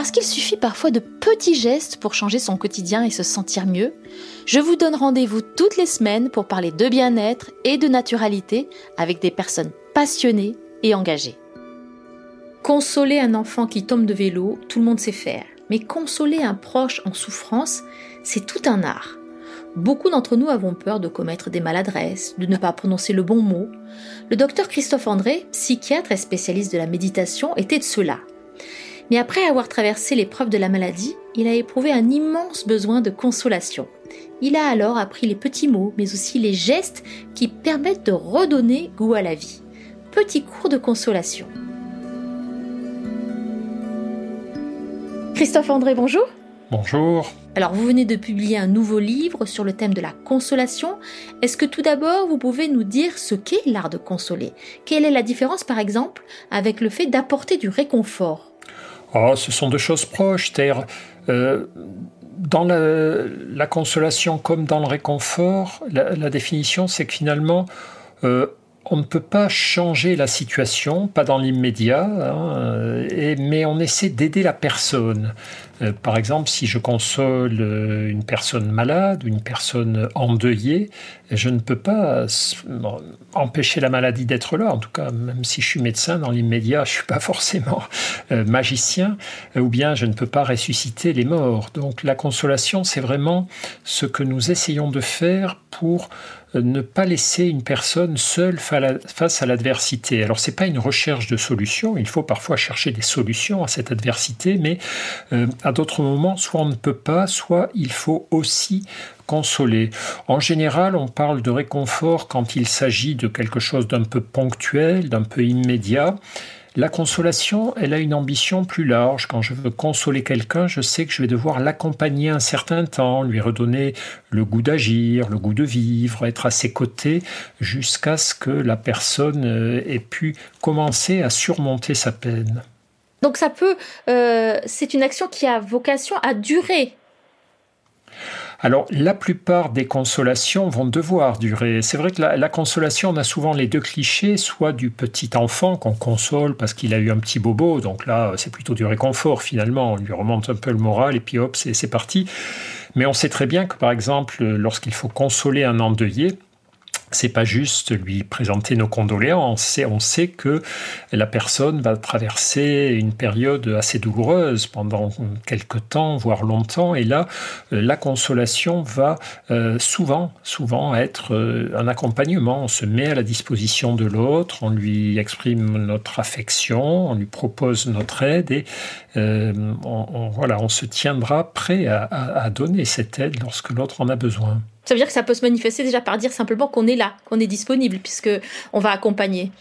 Parce qu'il suffit parfois de petits gestes pour changer son quotidien et se sentir mieux, je vous donne rendez-vous toutes les semaines pour parler de bien-être et de naturalité avec des personnes passionnées et engagées. Consoler un enfant qui tombe de vélo, tout le monde sait faire. Mais consoler un proche en souffrance, c'est tout un art. Beaucoup d'entre nous avons peur de commettre des maladresses, de ne pas prononcer le bon mot. Le docteur Christophe André, psychiatre et spécialiste de la méditation, était de cela. Mais après avoir traversé l'épreuve de la maladie, il a éprouvé un immense besoin de consolation. Il a alors appris les petits mots, mais aussi les gestes qui permettent de redonner goût à la vie. Petit cours de consolation. Christophe André, bonjour. Bonjour. Alors, vous venez de publier un nouveau livre sur le thème de la consolation. Est-ce que tout d'abord, vous pouvez nous dire ce qu'est l'art de consoler? Quelle est la différence, par exemple, avec le fait d'apporter du réconfort? Oh, ce sont deux choses proches. Euh, dans la, consolation comme dans le réconfort, la, définition, c'est que finalement, euh, on ne peut pas changer la situation, pas dans l'immédiat, hein, mais on essaie d'aider la personne. Euh, par exemple, si je console euh, une personne malade une personne endeuillée, je ne peux pas empêcher la maladie d'être là. En tout cas, même si je suis médecin, dans l'immédiat, je ne suis pas forcément euh, magicien, ou bien je ne peux pas ressusciter les morts. Donc la consolation, c'est vraiment ce que nous essayons de faire pour ne pas laisser une personne seule face à l'adversité. Alors c'est pas une recherche de solution, il faut parfois chercher des solutions à cette adversité, mais à d'autres moments, soit on ne peut pas, soit il faut aussi consoler. En général, on parle de réconfort quand il s'agit de quelque chose d'un peu ponctuel, d'un peu immédiat. La consolation, elle a une ambition plus large. Quand je veux consoler quelqu'un, je sais que je vais devoir l'accompagner un certain temps, lui redonner le goût d'agir, le goût de vivre, être à ses côtés jusqu'à ce que la personne euh, ait pu commencer à surmonter sa peine. Donc ça peut, euh, c'est une action qui a vocation à durer. Alors, la plupart des consolations vont devoir durer. C'est vrai que la, consolation, on a souvent les deux clichés, soit du petit enfant qu'on console parce qu'il a eu un petit bobo, donc là, c'est plutôt du réconfort finalement, on lui remonte un peu le moral et puis hop, c'est parti. Mais on sait très bien que, par exemple, lorsqu'il faut consoler un endeuillé, c'est pas juste lui présenter nos condoléances. On sait que la personne va traverser une période assez douloureuse pendant quelques temps, voire longtemps. Et là, euh, la consolation va euh, souvent, souvent être euh, un accompagnement. On se met à la disposition de l'autre, on lui exprime notre affection, on lui propose notre aide et on, voilà, on se tiendra prêt à donner cette aide lorsque l'autre en a besoin. Ça veut dire que ça peut se manifester déjà par dire simplement qu'on est là, qu'on est disponible, puisque on va accompagner.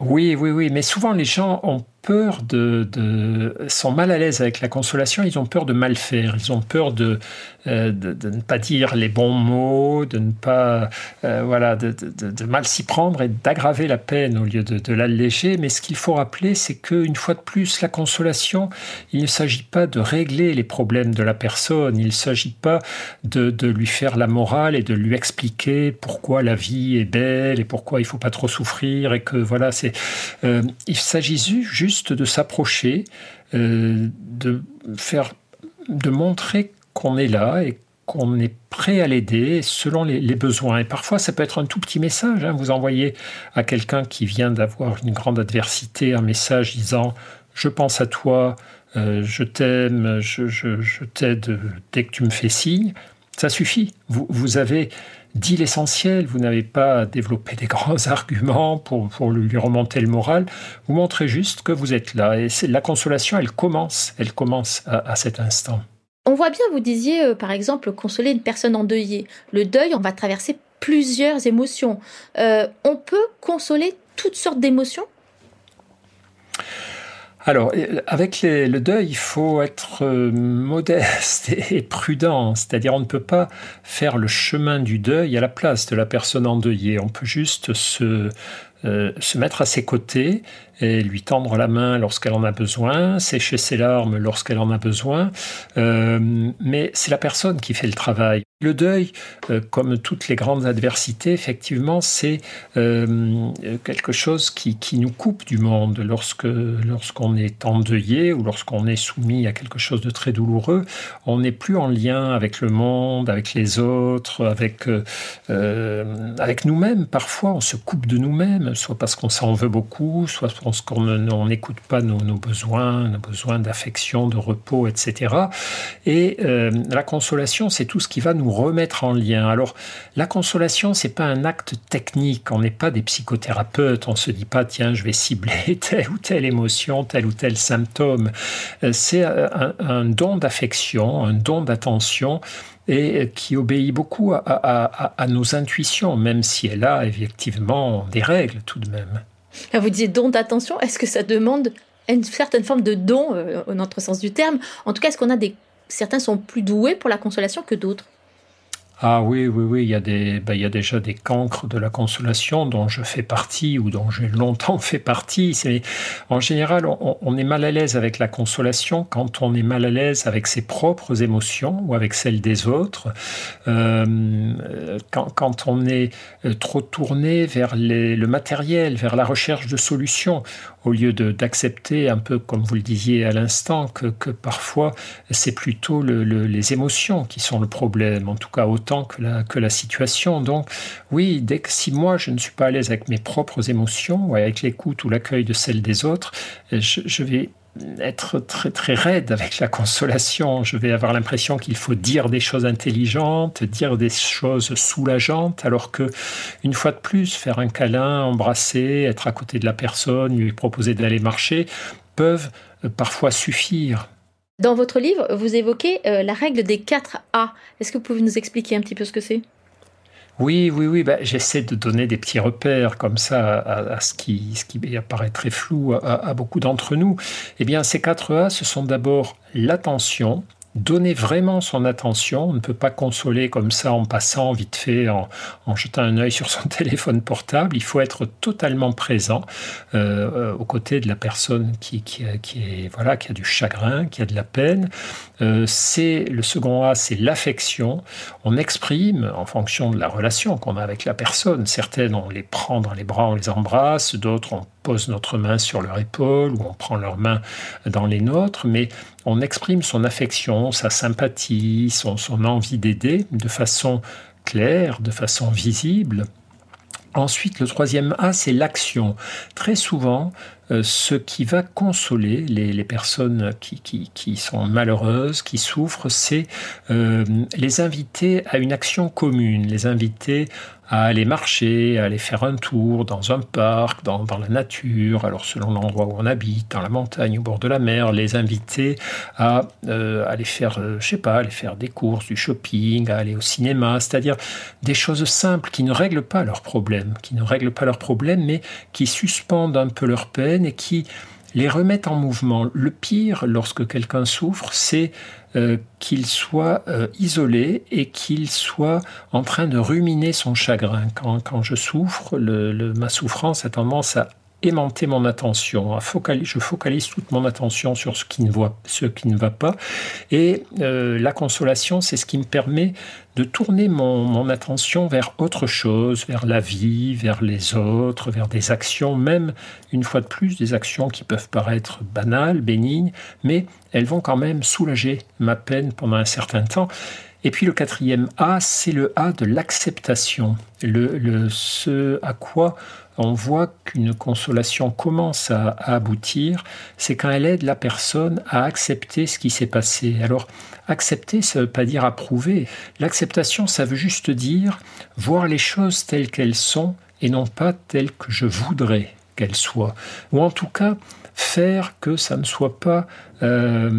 Oui, oui, oui, mais souvent les gens ont peur de, de, sont mal à l'aise avec la consolation, ils ont peur de mal faire, ils ont peur de, euh, de, ne pas dire les bons mots, de ne pas, euh, voilà, de, mal s'y prendre et d'aggraver la peine au lieu de, l'alléger. Mais ce qu'il faut rappeler, c'est qu'une fois de plus, la consolation, il ne s'agit pas de régler les problèmes de la personne, il ne s'agit pas de, lui faire la morale et de lui expliquer pourquoi la vie est belle et pourquoi il faut pas trop souffrir et que voilà, c'est, euh, il s'agit juste de s'approcher, euh, de faire, de montrer qu'on est là et qu'on est prêt à l'aider selon les, besoins. Et parfois, ça peut être un tout petit message. Hein. Vous envoyez à quelqu'un qui vient d'avoir une grande adversité un message disant Je pense à toi, euh, je t'aime, je, t'aide dès que tu me fais signe. Ça suffit. Vous avez dit l'essentiel, vous n'avez pas développé des grands arguments pour, lui remonter le moral, vous montrez juste que vous êtes là. Et la consolation, elle commence, elle commence à, cet instant. On voit bien, vous disiez euh, par exemple consoler une personne endeuillée. Le deuil, on va traverser plusieurs émotions. Euh, on peut consoler toutes sortes d'émotions? Alors, avec le deuil, il faut être euh, modeste et prudent. C'est-à-dire, on ne peut pas faire le chemin du deuil à la place de la personne endeuillée. On peut juste se, euh, se mettre à ses côtés et lui tendre la main lorsqu'elle en a besoin, sécher ses larmes lorsqu'elle en a besoin, euh, mais c'est la personne qui fait le travail. Le deuil, euh, comme toutes les grandes adversités, effectivement, c'est quelque chose qui, qui, nous coupe du monde. Lorsque lorsqu'on est endeuillé ou lorsqu'on est soumis à quelque chose de très douloureux, on n'est plus en lien avec le monde, avec les autres, avec avec nous-mêmes. Parfois, on se coupe de nous-mêmes, soit parce qu'on s'en veut beaucoup, soit pense qu'on n'écoute pas nos, besoins, nos besoins d'affection, de repos, etc. Et euh, la consolation, c'est tout ce qui va nous remettre en lien. Alors, la consolation, c'est pas un acte technique. On n'est pas des psychothérapeutes. On se dit pas, tiens, je vais cibler telle ou telle émotion, tel ou tel symptôme. Euh, c'est un, don d'affection, un don d'attention et qui obéit beaucoup à, nos intuitions, même si elle a effectivement des règles tout de même. Vous disiez don d'attention, est-ce que ça demande une certaine forme de don, euh, au notre sens du terme? En tout cas, est-ce qu'on a des... Certains sont plus doués pour la consolation que d'autres? Ah oui, oui, oui, il y, a des, ben, il y a déjà des cancres de la consolation dont je fais partie ou dont j'ai longtemps fait partie. C'est, en général, on, est mal à l'aise avec la consolation quand on est mal à l'aise avec ses propres émotions ou avec celles des autres. Euh, quand, on est euh, trop tourné vers le matériel, vers la recherche de solutions, au lieu d'accepter un peu, comme vous le disiez à l'instant, que, que, parfois c'est plutôt le, les émotions qui sont le problème, en tout cas autant que la, que la situation. Donc oui, dès que si moi je ne suis pas à l'aise avec mes propres émotions, ou avec l'écoute ou l'accueil de celles des autres, je vais être très très raide avec la consolation. Je vais avoir l'impression qu'il faut dire des choses intelligentes, dire des choses soulageantes, alors que une fois de plus, faire un câlin, embrasser, être à côté de la personne, lui proposer d'aller marcher, peuvent euh, parfois suffire. Dans votre livre, vous évoquez euh, la règle des 4 A. Est-ce que vous pouvez nous expliquer un petit peu ce que c'est? Oui, oui, oui. Ben, j'essaie de donner des petits repères comme ça à, ce, qui, ce qui apparaît très flou à, à beaucoup d'entre nous. Eh bien, ces quatre A, ce sont d'abord l'attention, donner vraiment son attention. On ne peut pas consoler comme ça en passant vite fait, en, jetant un œil sur son téléphone portable. Il faut être totalement présent euh, euh, aux côtés de la personne qui, est, voilà, qui a du chagrin, qui a de la peine. Euh, c'est le second A, c'est l'affection. On exprime en fonction de la relation qu'on a avec la personne. Certaines, on les prend dans les bras, on les embrasse. D'autres, on pose notre main sur leur épaule ou on prend leur main dans les nôtres. Mais on exprime son affection, sa sympathie, son, son envie d'aider de façon claire, de façon visible. Ensuite, le troisième A, c'est l'action. Très souvent, ce qui va consoler les, personnes qui, sont malheureuses, qui souffrent, c'est euh, les inviter à une action commune, les inviter à aller marcher, à aller faire un tour dans un parc, dans, la nature, alors selon l'endroit où on habite, dans la montagne, au bord de la mer, les inviter à euh, aller faire, je sais pas, aller faire des courses, du shopping, à aller au cinéma, c'est-à-dire des choses simples qui ne règlent pas leurs problèmes, qui ne règlent pas leurs problèmes, mais qui suspendent un peu leur peine et qui les remettent en mouvement. Le pire, lorsque quelqu'un souffre, c'est euh, qu'il soit euh, isolé et qu'il soit en train de ruminer son chagrin. Quand, je souffre, ma souffrance a tendance à aimanter mon attention. je focalise toute mon attention sur ce qui ne, va pas. Et euh, la consolation, c'est ce qui me permet de tourner mon, attention vers autre chose, vers la vie, vers les autres, vers des actions, même une fois de plus, des actions qui peuvent paraître banales, bénignes, mais elles vont quand même soulager ma peine pendant un certain temps. Et puis le quatrième A, c'est le A de l'acceptation, le, ce à quoi on voit qu'une consolation commence à, aboutir, c'est quand elle aide la personne à accepter ce qui s'est passé. Alors, accepter, ça ne veut pas dire approuver. L'acceptation, ça veut juste dire voir les choses telles qu'elles sont et non pas telles que je voudrais qu'elles soient. Ou en tout cas, faire que ça ne soit pas euh,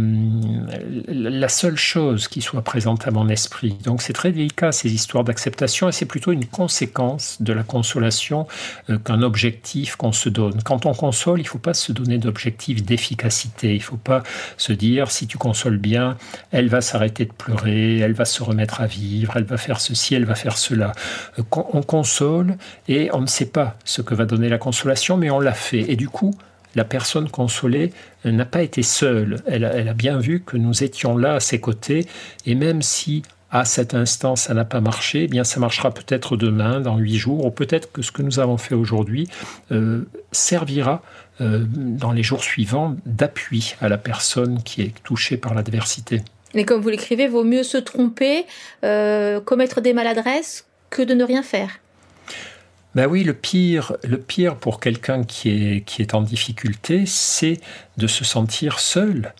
la seule chose qui soit présente à mon esprit. Donc c'est très délicat ces histoires d'acceptation et c'est plutôt une conséquence de la consolation euh, qu'un objectif qu'on se donne. Quand on console, il ne faut pas se donner d'objectif d'efficacité. Il ne faut pas se dire si tu consoles bien, elle va s'arrêter de pleurer, elle va se remettre à vivre, elle va faire ceci, elle va faire cela. Euh, on console et on ne sait pas ce que va donner la consolation, mais on l'a fait. Et du coup, la personne consolée n'a pas été seule. Elle a, bien vu que nous étions là à ses côtés, et même si à cet instant ça n'a pas marché, eh bien ça marchera peut-être demain, dans huit jours, ou peut-être que ce que nous avons fait aujourd'hui euh, servira euh, dans les jours suivants d'appui à la personne qui est touchée par l'adversité. Mais comme vous l'écrivez, vaut mieux se tromper, euh, commettre des maladresses que de ne rien faire. Ben oui, le pire, le pire pour quelqu'un qui est, qui est en difficulté, c'est de se sentir seul,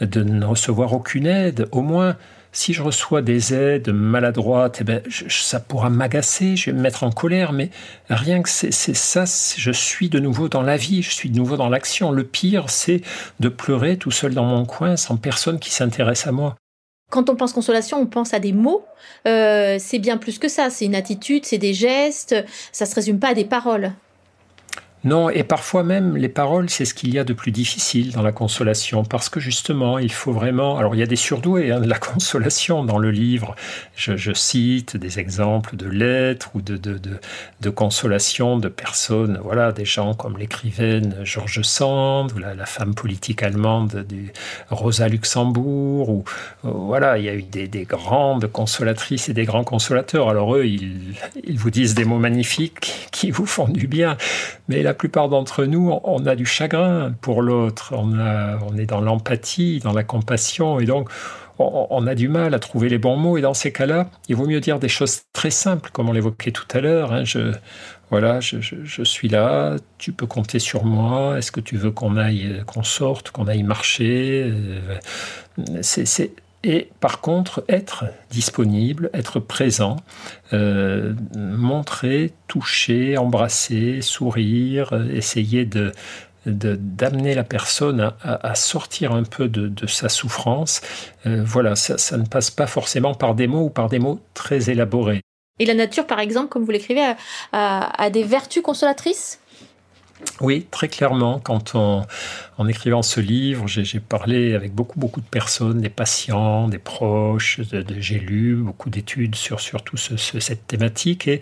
de ne recevoir aucune aide. Au moins, si je reçois des aides maladroites, eh ben, ça pourra m'agacer, je vais me mettre en colère, mais rien que c'est ça, je suis de nouveau dans la vie, je suis de nouveau dans l'action. Le pire, c'est de pleurer tout seul dans mon coin sans personne qui s'intéresse à moi. Quand on pense consolation, on pense à des mots. Euh, c'est bien plus que ça. C'est une attitude, c'est des gestes. Ça se résume pas à des paroles. Non, et parfois même les paroles, c'est ce qu'il y a de plus difficile dans la consolation, parce que justement, il faut vraiment... Alors il y a des surdoués hein, de la consolation dans le livre. Je, cite des exemples de lettres ou de, de, de, consolation de personnes, voilà, des gens comme l'écrivaine George Sand, ou la, femme politique allemande du Rosa Luxembourg, ou voilà, il y a eu des, des, grandes consolatrices et des grands consolateurs. Alors eux, ils vous disent des mots magnifiques qui vous font du bien, mais la plupart d'entre nous, on a du chagrin pour l'autre, on, est dans l'empathie, dans la compassion, et donc on, a du mal à trouver les bons mots. Et dans ces cas-là, il vaut mieux dire des choses très simples, comme on l'évoquait tout à l'heure. Hein. Je, voilà, je, suis là, tu peux compter sur moi. Est-ce que tu veux qu'on aille, qu'on sorte, qu'on aille marcher euh, et par contre être disponible, être présent, euh, montrer, toucher, embrasser, sourire, essayer de d'amener la personne à, sortir un peu de, sa souffrance. Euh, voilà, ça, ne passe pas forcément par des mots ou par des mots très élaborés. Et la nature, par exemple, comme vous l'écrivez, a des vertus consolatrices? Oui, très clairement. Quand on, en écrivant ce livre, j'ai parlé avec beaucoup, beaucoup de personnes, des patients, des proches, j'ai lu beaucoup d'études sur, sur tout cette thématique. Et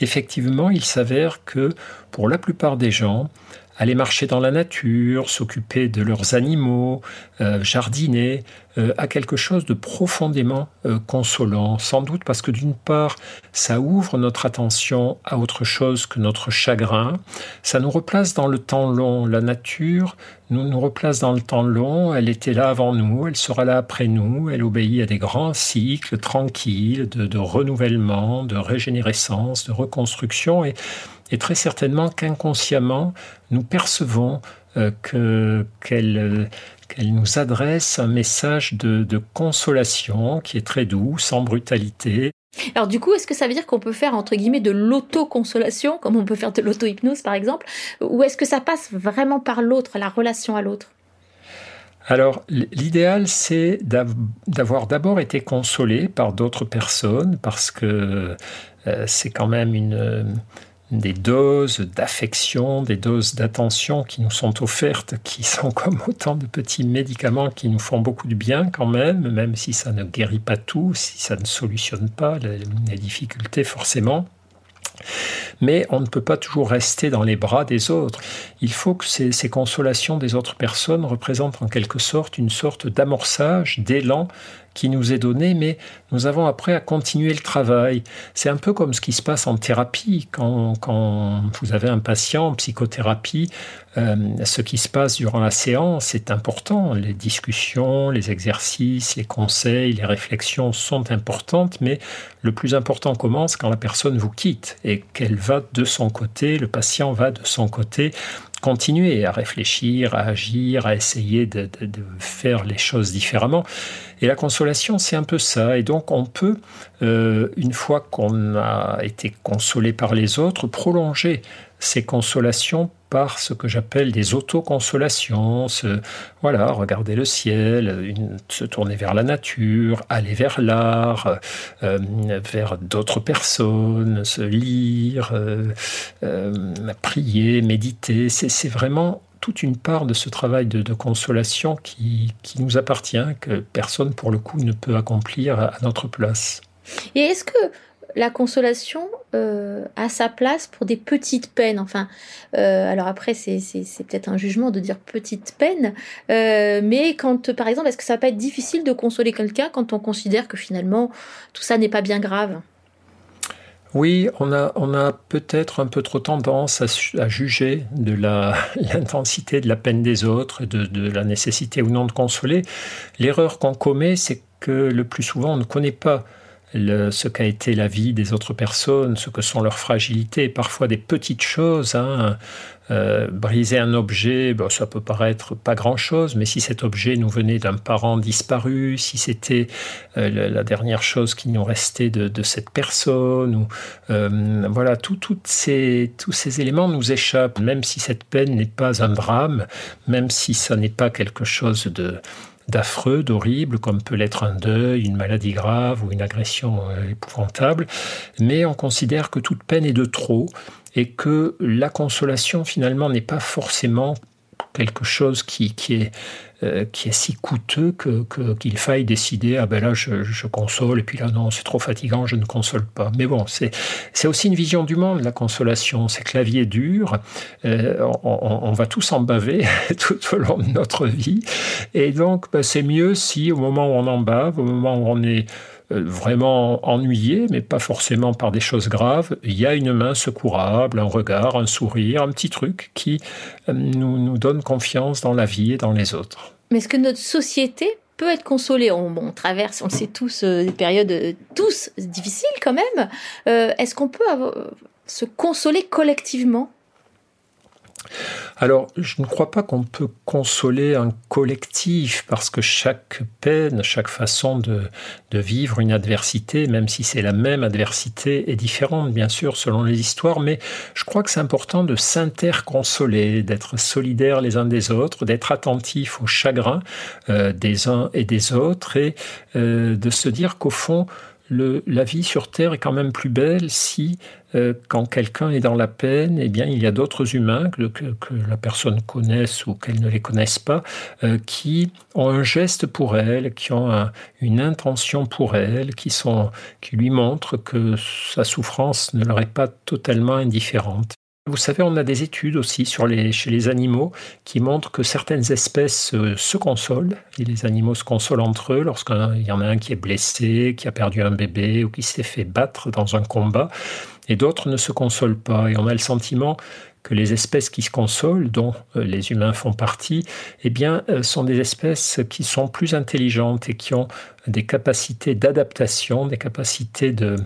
effectivement, il s'avère que pour la plupart des gens, aller marcher dans la nature, s'occuper de leurs animaux, euh, jardiner, euh, a quelque chose de profondément euh, consolant, sans doute parce que d'une part, ça ouvre notre attention à autre chose que notre chagrin, ça nous replace dans le temps long, la nature nous nous replace dans le temps long, elle était là avant nous, elle sera là après nous, elle obéit à des grands cycles tranquilles de renouvellement, de régénérescence, de reconstruction, et et très certainement qu'inconsciemment, nous percevons euh, qu'elle nous adresse un message de, consolation qui est très doux, sans brutalité. Alors du coup, est-ce que ça veut dire qu'on peut faire entre guillemets de l'auto-consolation, comme on peut faire de l'auto-hypnose par exemple, ou est-ce que ça passe vraiment par l'autre, la relation à l'autre? Alors, l'idéal, c'est d'avoir d'abord été consolé par d'autres personnes, parce que euh, c'est quand même une, des doses d'affection, des doses d'attention qui nous sont offertes, qui sont comme autant de petits médicaments qui nous font beaucoup de bien quand même, même si ça ne guérit pas tout, si ça ne solutionne pas les, difficultés forcément. Mais on ne peut pas toujours rester dans les bras des autres. Il faut que ces, ces consolations des autres personnes représentent en quelque sorte une sorte d'amorçage, d'élan qui nous est donné, mais nous avons après à continuer le travail. C'est un peu comme ce qui se passe en thérapie. Quand, quand vous avez un patient en psychothérapie, euh, ce qui se passe durant la séance est important. Les discussions, les exercices, les conseils, les réflexions sont importantes, mais le plus important commence quand la personne vous quitte et qu'elle va de son côté, le patient va de son côté continuer à réfléchir, à agir, à essayer de, faire les choses différemment. Et la consolation, c'est un peu ça. Et donc, on peut, euh, une fois qu'on a été consolé par les autres, prolonger ces consolations par ce que j'appelle des autoconsolations, voilà, regarder le ciel, se tourner vers la nature, aller vers l'art, euh, vers d'autres personnes, se lire, euh, euh, prier, méditer. C'est vraiment toute une part de ce travail de, consolation qui, qui, nous appartient, que personne pour le coup ne peut accomplir à notre place. Et est-ce que la consolation euh, a sa place pour des petites peines. Enfin, euh, alors après, c'est, peut-être un jugement de dire petite peine, euh, mais quand, par exemple, est-ce que ça va pas être difficile de consoler quelqu'un quand on considère que finalement tout ça n'est pas bien grave? Oui, on a, on a peut-être un peu trop tendance à, juger de l'intensité de la peine des autres, de, de la nécessité ou non de consoler. L'erreur qu'on commet, c'est que le plus souvent, on ne connaît pas ce qu'a été la vie des autres personnes, ce que sont leurs fragilités, parfois des petites choses. Hein. Euh, briser un objet, ça peut paraître pas grand-chose, mais si cet objet nous venait d'un parent disparu, si c'était euh, la, dernière chose qui nous restait de, cette personne, ou euh, voilà, toutes ces, tous ces éléments nous échappent, même si cette peine n'est pas un drame, même si ça n'est pas quelque chose de d'affreux, d'horrible, comme peut l'être un deuil, une maladie grave ou une agression euh, épouvantable, mais on considère que toute peine est de trop et que la consolation finalement n'est pas forcément quelque chose qui, qui est euh, qui est si coûteux que, qu'il faille décider ah ben là je, console et puis là non c'est trop fatigant je ne console pas. Mais bon c'est aussi une vision du monde la consolation. C'est que la vie est dure euh, on, va tous en baver tout au long de notre vie. Et donc ben, c'est mieux si au moment où on en bave au moment où on est euh, vraiment ennuyé, mais pas forcément par des choses graves, il y a une main secourable, un regard, un sourire, un petit truc qui euh, nous, nous donne confiance dans la vie et dans les autres. Mais est-ce que notre société peut être consolée? On, traverse, on le sait tous, euh, des périodes tous difficiles quand même. est-ce qu'on peut se consoler collectivement? Alors, je ne crois pas qu'on peut consoler un collectif parce que chaque peine, chaque façon de, vivre une adversité, même si c'est la même adversité, est différente, bien sûr, selon les histoires, mais je crois que c'est important de s'interconsoler, d'être solidaires les uns des autres, d'être attentifs aux chagrins euh, des uns et des autres et euh, de se dire qu'au fond, la vie sur Terre est quand même plus belle si, euh, quand quelqu'un est dans la peine, eh bien, il y a d'autres humains que, la personne connaisse ou qu'elle ne les connaisse pas, euh, qui ont un geste pour elle, qui ont une intention pour elle, qui, lui montrent que sa souffrance ne leur est pas totalement indifférente. Vous savez, on a des études aussi chez les animaux qui montrent que certaines espèces euh, se consolent, et les animaux se consolent entre eux lorsqu'il y en a un qui est blessé, qui a perdu un bébé ou qui s'est fait battre dans un combat, et d'autres ne se consolent pas. Et on a le sentiment que les espèces qui se consolent, dont euh, les humains font partie, eh bien, euh, sont des espèces qui sont plus intelligentes et qui ont des capacités d'adaptation, des capacités de,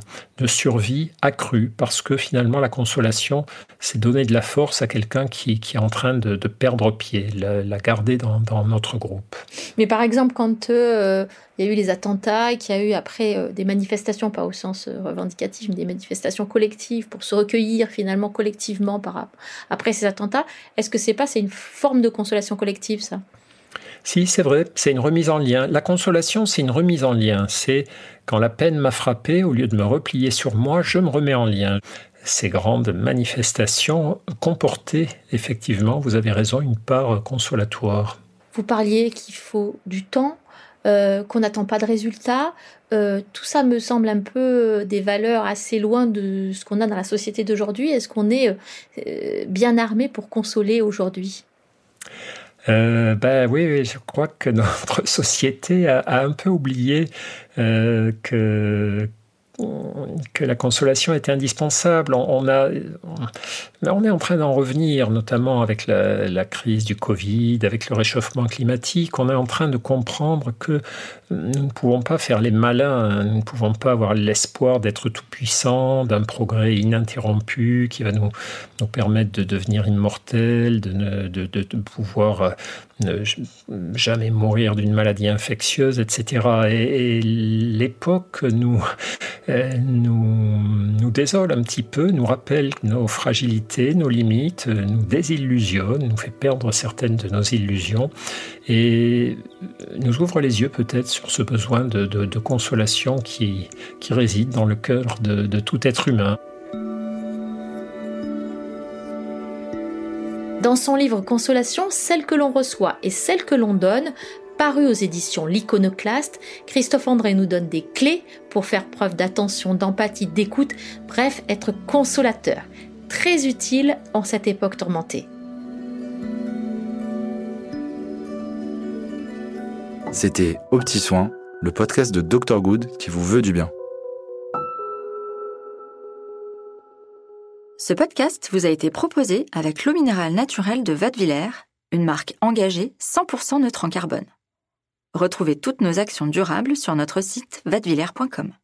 survie accrues, parce que finalement la consolation, c'est donner de la force à quelqu'un qui, est en train de, perdre pied, la, garder dans, notre groupe. Mais par exemple, quand euh, il y a eu les attentats et qu'il y a eu après euh, des manifestations, pas au sens euh, revendicatif, mais des manifestations collectives pour se recueillir finalement collectivement par, après ces attentats, est-ce que c'est pas c'est une forme de consolation collective ça? Si, c'est vrai, c'est une remise en lien. La consolation, c'est une remise en lien. C'est quand la peine m'a frappé, au lieu de me replier sur moi, je me remets en lien. Ces grandes manifestations comportaient effectivement, vous avez raison, une part consolatoire. Vous parliez qu'il faut du temps, euh, qu'on n'attend pas de résultats. Euh, tout ça me semble un peu des valeurs assez loin de ce qu'on a dans la société d'aujourd'hui. Est-ce qu'on est, euh, bien armé pour consoler aujourd'hui? Euh, ben oui, je crois que notre société a, un peu oublié euh, que que la consolation était indispensable. On, a, on est en train d'en revenir, notamment avec la, crise du Covid, avec le réchauffement climatique. On est en train de comprendre que nous ne pouvons pas faire les malins, nous ne pouvons pas avoir l'espoir d'être tout-puissant, d'un progrès ininterrompu qui va nous, nous permettre de devenir immortels, de, de, de, de pouvoir ne jamais mourir d'une maladie infectieuse, etc. Et, l'époque nous nous, nous désole un petit peu, nous rappelle nos fragilités, nos limites, nous désillusionne, nous fait perdre certaines de nos illusions et nous ouvre les yeux peut-être sur ce besoin de, consolation qui, qui, réside dans le cœur de tout être humain. Dans son livre Consolation, celle que l'on reçoit et celle que l'on donne paru aux éditions L'Iconoclaste, Christophe André nous donne des clés pour faire preuve d'attention, d'empathie, d'écoute, bref, être consolateur. Très utile en cette époque tourmentée. C'était Au Petit Soin, le podcast de Dr Good qui vous veut du bien. Ce podcast vous a été proposé avec l'eau minérale naturelle de Vadevillers, une marque engagée 100% neutre en carbone. Retrouvez toutes nos actions durables sur notre site vadevillers.com.